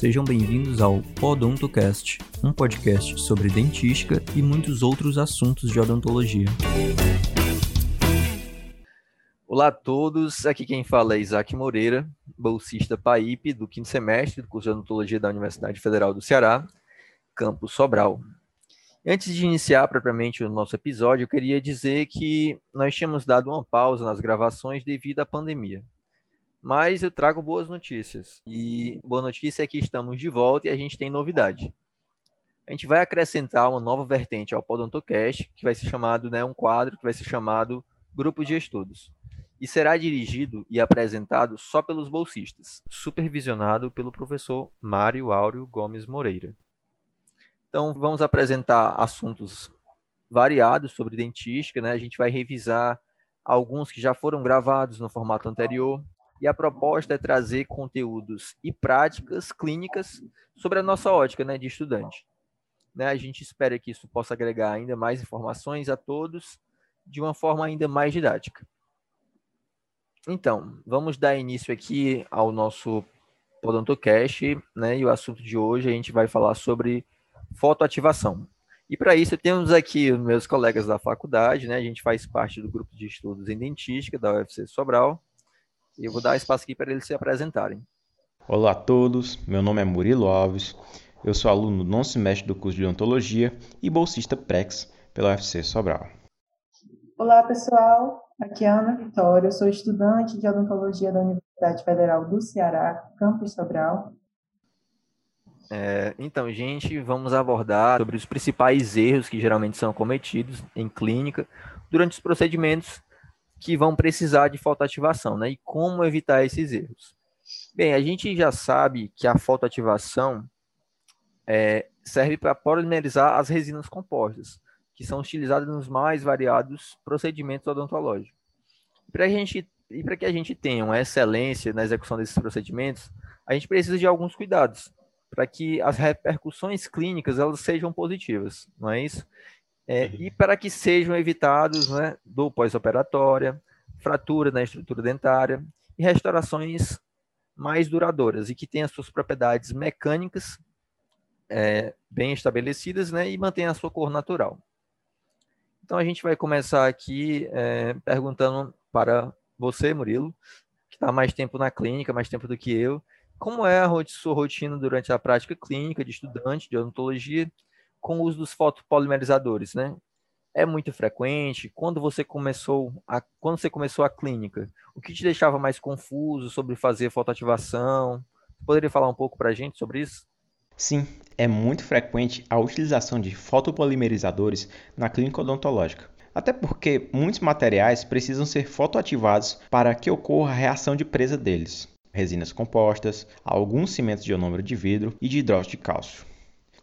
Sejam bem-vindos ao Odontocast, um podcast sobre dentística e muitos outros assuntos de odontologia. Olá a todos, aqui quem fala é Isaac Moreira, bolsista PAIP do quinto semestre do curso de odontologia da Universidade Federal do Ceará, campus Sobral. Antes de iniciar propriamente o nosso episódio, eu queria dizer que nós tínhamos dado uma pausa nas gravações devido à pandemia. Mas eu trago boas notícias. E boa notícia é que estamos de volta e a gente tem novidade. A gente vai acrescentar uma nova vertente ao Podontocast, que vai ser chamado, né, um quadro que vai ser chamado Grupo de Estudos e será dirigido e apresentado só pelos bolsistas, supervisionado pelo professor Mário Áureo Gomes Moreira. Então, vamos apresentar assuntos variados sobre dentística, né? A gente vai revisar alguns que já foram gravados no formato anterior, e a proposta é trazer conteúdos e práticas clínicas sobre a nossa ótica né, de estudante. Né, a gente espera que isso possa agregar ainda mais informações a todos de uma forma ainda mais didática. Então, vamos dar início aqui ao nosso Podontocast, né? E o assunto de hoje a gente vai falar sobre fotoativação. E para isso temos aqui meus colegas da faculdade, né? A gente faz parte do grupo de estudos em dentística da UFC Sobral. E eu vou dar espaço aqui para eles se apresentarem. Olá a todos, meu nome é Murilo Alves, eu sou aluno do nono semestre do curso de odontologia e bolsista PREX pela UFC Sobral. Olá pessoal, Aqui é Ana Vitória, eu sou estudante de odontologia da Universidade Federal do Ceará, campus Sobral. É, então, gente, vamos abordar sobre os principais erros que geralmente são cometidos em clínica durante os procedimentos que vão precisar de fotoativação, né? E como evitar esses erros. Bem, a gente já sabe que a fotoativação é, serve para polimerizar as resinas compostas que são utilizadas nos mais variados procedimentos odontológicos. Para gente e para que a gente tenha uma excelência na execução desses procedimentos, a gente precisa de alguns cuidados para que as repercussões clínicas elas sejam positivas, não é isso? É, e para que sejam evitados né, do pós-operatória, fratura na estrutura dentária e restaurações mais duradouras e que tenham suas propriedades mecânicas é, bem estabelecidas né, e mantenham a sua cor natural. Então a gente vai começar aqui é, perguntando para você, Murilo, que está mais tempo na clínica, mais tempo do que eu, como é a sua rotina durante a prática clínica de estudante de odontologia com o uso dos fotopolimerizadores, né? É muito frequente? Quando você começou a, quando você começou a clínica, o que te deixava mais confuso sobre fazer fotoativação? Poderia falar um pouco para a gente sobre isso? Sim, é muito frequente a utilização de fotopolimerizadores na clínica odontológica. Até porque muitos materiais precisam ser fotoativados para que ocorra a reação de presa deles. Resinas compostas, alguns cimentos de ionômero de vidro e de hidróxido de cálcio.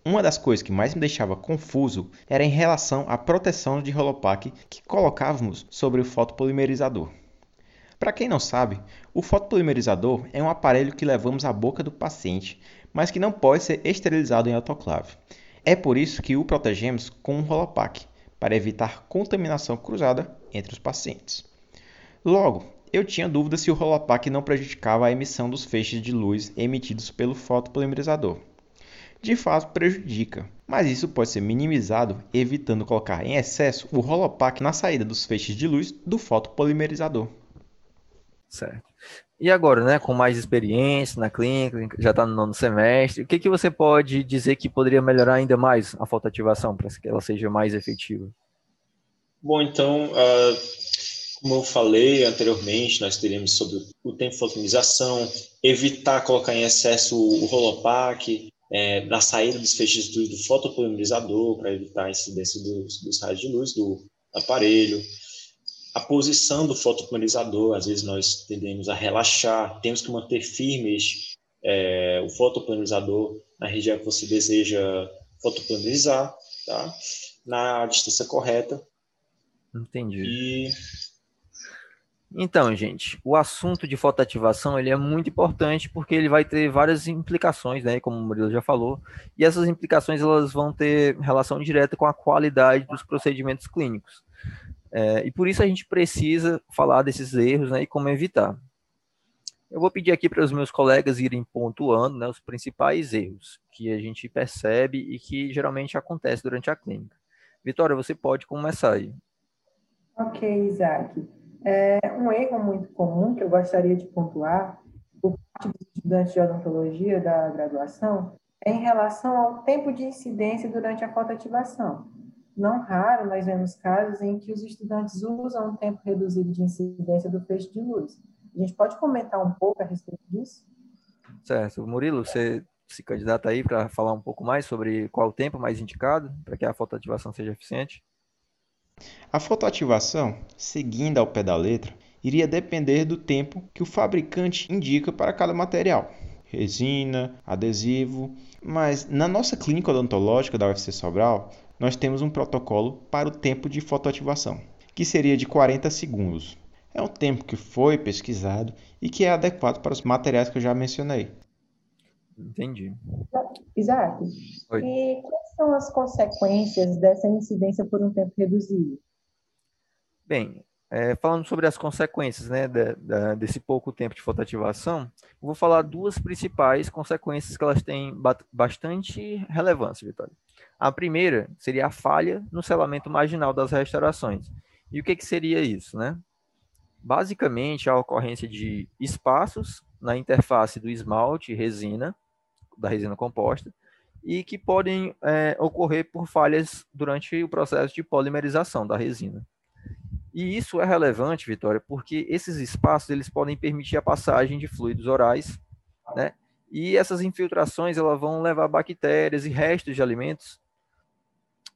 Uma das coisas que mais me deixava confuso era em relação à proteção de Rolopac que colocávamos sobre o fotopolimerizador. Para quem não sabe, o fotopolimerizador é um aparelho que levamos à boca do paciente mas que não pode ser esterilizado em autoclave. É por isso que o protegemos com um Rolopac, para evitar contaminação cruzada entre os pacientes. Logo, eu tinha dúvida se o Rolopac não prejudicava a emissão dos feixes de luz emitidos pelo fotopolimerizador. De fato, prejudica, mas isso pode ser minimizado evitando colocar em excesso o Rolopac na saída dos feixes de luz do fotopolimerizador. Certo. E agora, né, com mais experiência na clínica, já está no nono semestre, o que, que você pode dizer que poderia melhorar ainda mais a fotoativação para que ela seja mais efetiva? Bom, então, uh, como eu falei anteriormente, nós teríamos sobre o tempo de fotonização, evitar colocar em excesso o rolopac, é, na saída dos feixes do, do fotopolimerizador, para evitar a incidência dos, dos raios de luz do aparelho, a posição do fotopolimerizador, às vezes nós tendemos a relaxar, temos que manter firmes é, o fotopolimerizador na região que você deseja fotopolimerizar, tá? na distância correta. Entendi. E... Então, gente, o assunto de fotoativação ele é muito importante porque ele vai ter várias implicações, né, como o Murilo já falou, e essas implicações elas vão ter relação direta com a qualidade dos procedimentos clínicos. É, e por isso a gente precisa falar desses erros né, e como evitar. Eu vou pedir aqui para os meus colegas irem pontuando né, os principais erros que a gente percebe e que geralmente acontece durante a clínica. Vitória, você pode começar aí. Ok, Isaac. É, um erro muito comum que eu gostaria de pontuar por parte dos estudantes de odontologia da graduação é em relação ao tempo de incidência durante a fotoativação. Não raro, nós vemos casos em que os estudantes usam um tempo reduzido de incidência do feixe de luz. A gente pode comentar um pouco a respeito disso? Certo. Murilo, você se candidata aí para falar um pouco mais sobre qual o tempo mais indicado para que a fotoativação seja eficiente? A fotoativação, seguindo ao pé da letra, iria depender do tempo que o fabricante indica para cada material. Resina, adesivo, mas na nossa clínica odontológica da UFC Sobral, nós temos um protocolo para o tempo de fotoativação, que seria de 40 segundos. É um tempo que foi pesquisado e que é adequado para os materiais que eu já mencionei. Entendi. Isaac, Oi. e são as consequências dessa incidência por um tempo reduzido? Bem, é, falando sobre as consequências né, da, da, desse pouco tempo de fotoativação, vou falar duas principais consequências que elas têm bastante relevância, Vitória. A primeira seria a falha no selamento marginal das restaurações. E o que, que seria isso? Né? Basicamente, a ocorrência de espaços na interface do esmalte resina, da resina composta, e que podem é, ocorrer por falhas durante o processo de polimerização da resina. E isso é relevante, Vitória, porque esses espaços eles podem permitir a passagem de fluidos orais, né? E essas infiltrações elas vão levar bactérias e restos de alimentos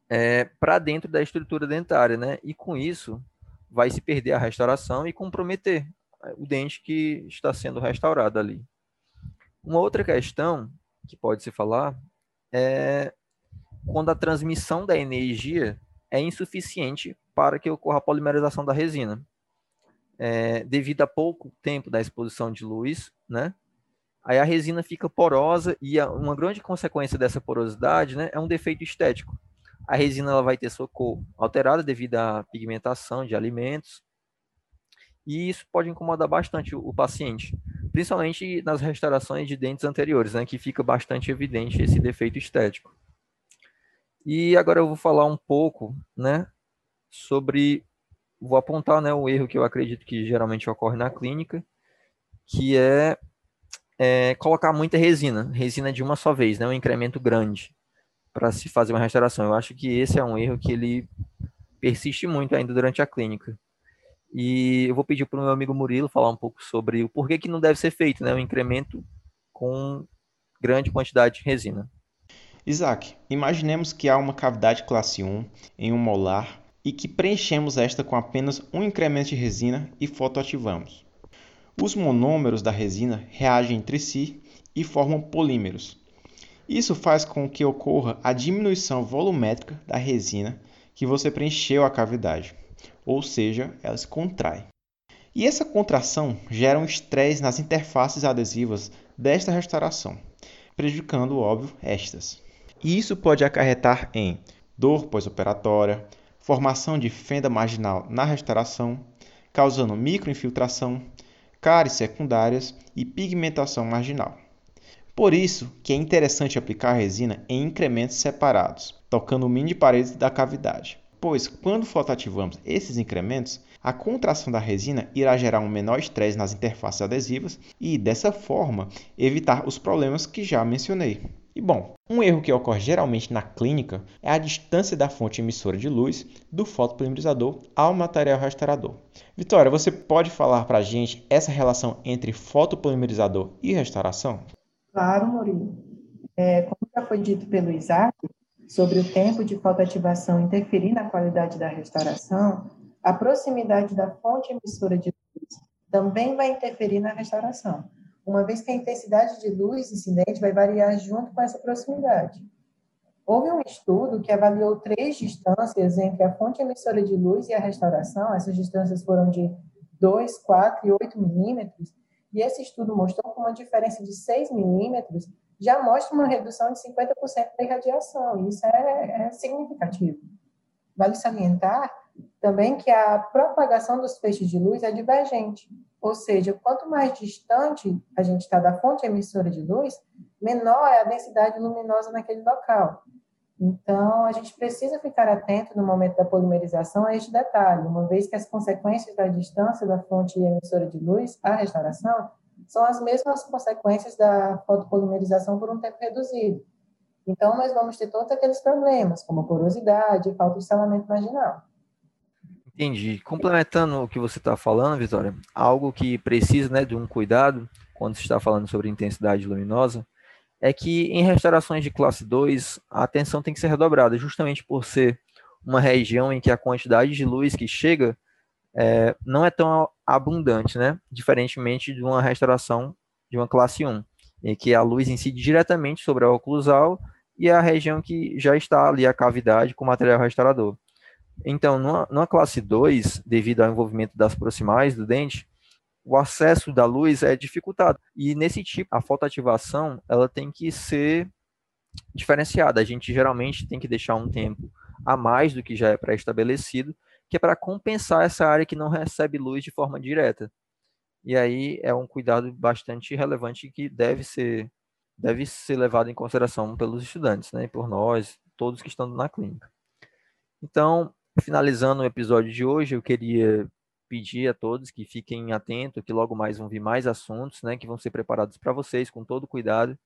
é, para dentro da estrutura dentária, né? E com isso vai se perder a restauração e comprometer é, o dente que está sendo restaurado ali. Uma outra questão que pode se falar é quando a transmissão da energia é insuficiente para que ocorra a polimerização da resina. É, devido a pouco tempo da exposição de luz, né? Aí a resina fica porosa e a, uma grande consequência dessa porosidade, né, é um defeito estético. A resina ela vai ter sua cor alterada devido à pigmentação de alimentos e isso pode incomodar bastante o, o paciente, principalmente nas restaurações de dentes anteriores, né, que fica bastante evidente esse defeito estético. E agora eu vou falar um pouco, né, sobre vou apontar, né, o erro que eu acredito que geralmente ocorre na clínica, que é, é colocar muita resina, resina de uma só vez, né, um incremento grande para se fazer uma restauração. Eu acho que esse é um erro que ele persiste muito ainda durante a clínica. E eu vou pedir para o meu amigo Murilo falar um pouco sobre o porquê que não deve ser feito, né, um incremento com grande quantidade de resina. Isaac, imaginemos que há uma cavidade classe 1 em um molar e que preenchemos esta com apenas um incremento de resina e fotoativamos. Os monômeros da resina reagem entre si e formam polímeros. Isso faz com que ocorra a diminuição volumétrica da resina que você preencheu a cavidade, ou seja, ela se contrai. E essa contração gera um estresse nas interfaces adesivas desta restauração, prejudicando, óbvio, estas. E isso pode acarretar em dor pós-operatória, formação de fenda marginal na restauração, causando microinfiltração, cáries secundárias e pigmentação marginal. Por isso que é interessante aplicar a resina em incrementos separados, tocando o mini parede da cavidade, pois quando fotoativamos esses incrementos, a contração da resina irá gerar um menor estresse nas interfaces adesivas e, dessa forma, evitar os problemas que já mencionei. E bom, um erro que ocorre geralmente na clínica é a distância da fonte emissora de luz do fotopolimerizador ao material restaurador. Vitória, você pode falar para a gente essa relação entre fotopolimerizador e restauração? Claro, Murilo. É, como já foi dito pelo Isaac, sobre o tempo de fotoativação interferir na qualidade da restauração, a proximidade da fonte emissora de luz também vai interferir na restauração. Uma vez que a intensidade de luz incidente vai variar junto com essa proximidade. Houve um estudo que avaliou três distâncias entre a fonte emissora de luz e a restauração, essas distâncias foram de 2, 4 e 8 milímetros, e esse estudo mostrou que uma diferença de 6 milímetros já mostra uma redução de 50% da irradiação, isso é, é significativo. Vale salientar também que a propagação dos feixes de luz é divergente, Ou seja, quanto mais distante a gente está da fonte emissora de luz, menor é a densidade luminosa naquele local. Então, a gente precisa ficar atento no momento da polimerização a este detalhe, uma vez que as consequências da distância da fonte emissora de luz à restauração são as mesmas consequências da fotopolimerização por um tempo reduzido. Então, nós vamos ter todos aqueles problemas, como porosidade, falta de selamento marginal. Entendi. Complementando o que você está falando, Vitória, algo que precisa né, de um cuidado quando se está falando sobre intensidade luminosa é que em restaurações de classe 2 a atenção tem que ser redobrada, justamente por ser uma região em que a quantidade de luz que chega é, não é tão abundante, né? Diferentemente de uma restauração de uma classe 1, em que a luz incide diretamente sobre a oclusal e a região que já está ali, a cavidade com material restaurador. Então, numa, numa classe 2, devido ao envolvimento das proximais do dente, o acesso da luz é dificultado. E nesse tipo, a fotoativação, ela tem que ser diferenciada. A gente geralmente tem que deixar um tempo a mais do que já é pré-estabelecido, que é para compensar essa área que não recebe luz de forma direta. E aí é um cuidado bastante relevante que deve ser deve ser levado em consideração pelos estudantes, né, por nós, todos que estão na clínica. Então, Finalizando o episódio de hoje, eu queria pedir a todos que fiquem atentos, que logo mais vão vir mais assuntos, né, que vão ser preparados para vocês com todo cuidado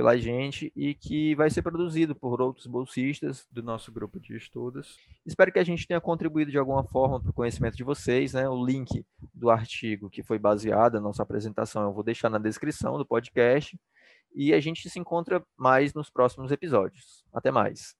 pela gente e que vai ser produzido por outros bolsistas do nosso grupo de estudos. Espero que a gente tenha contribuído de alguma forma para o conhecimento de vocês, né? O link do artigo que foi baseado na nossa apresentação eu vou deixar na descrição do podcast e a gente se encontra mais nos próximos episódios. Até mais.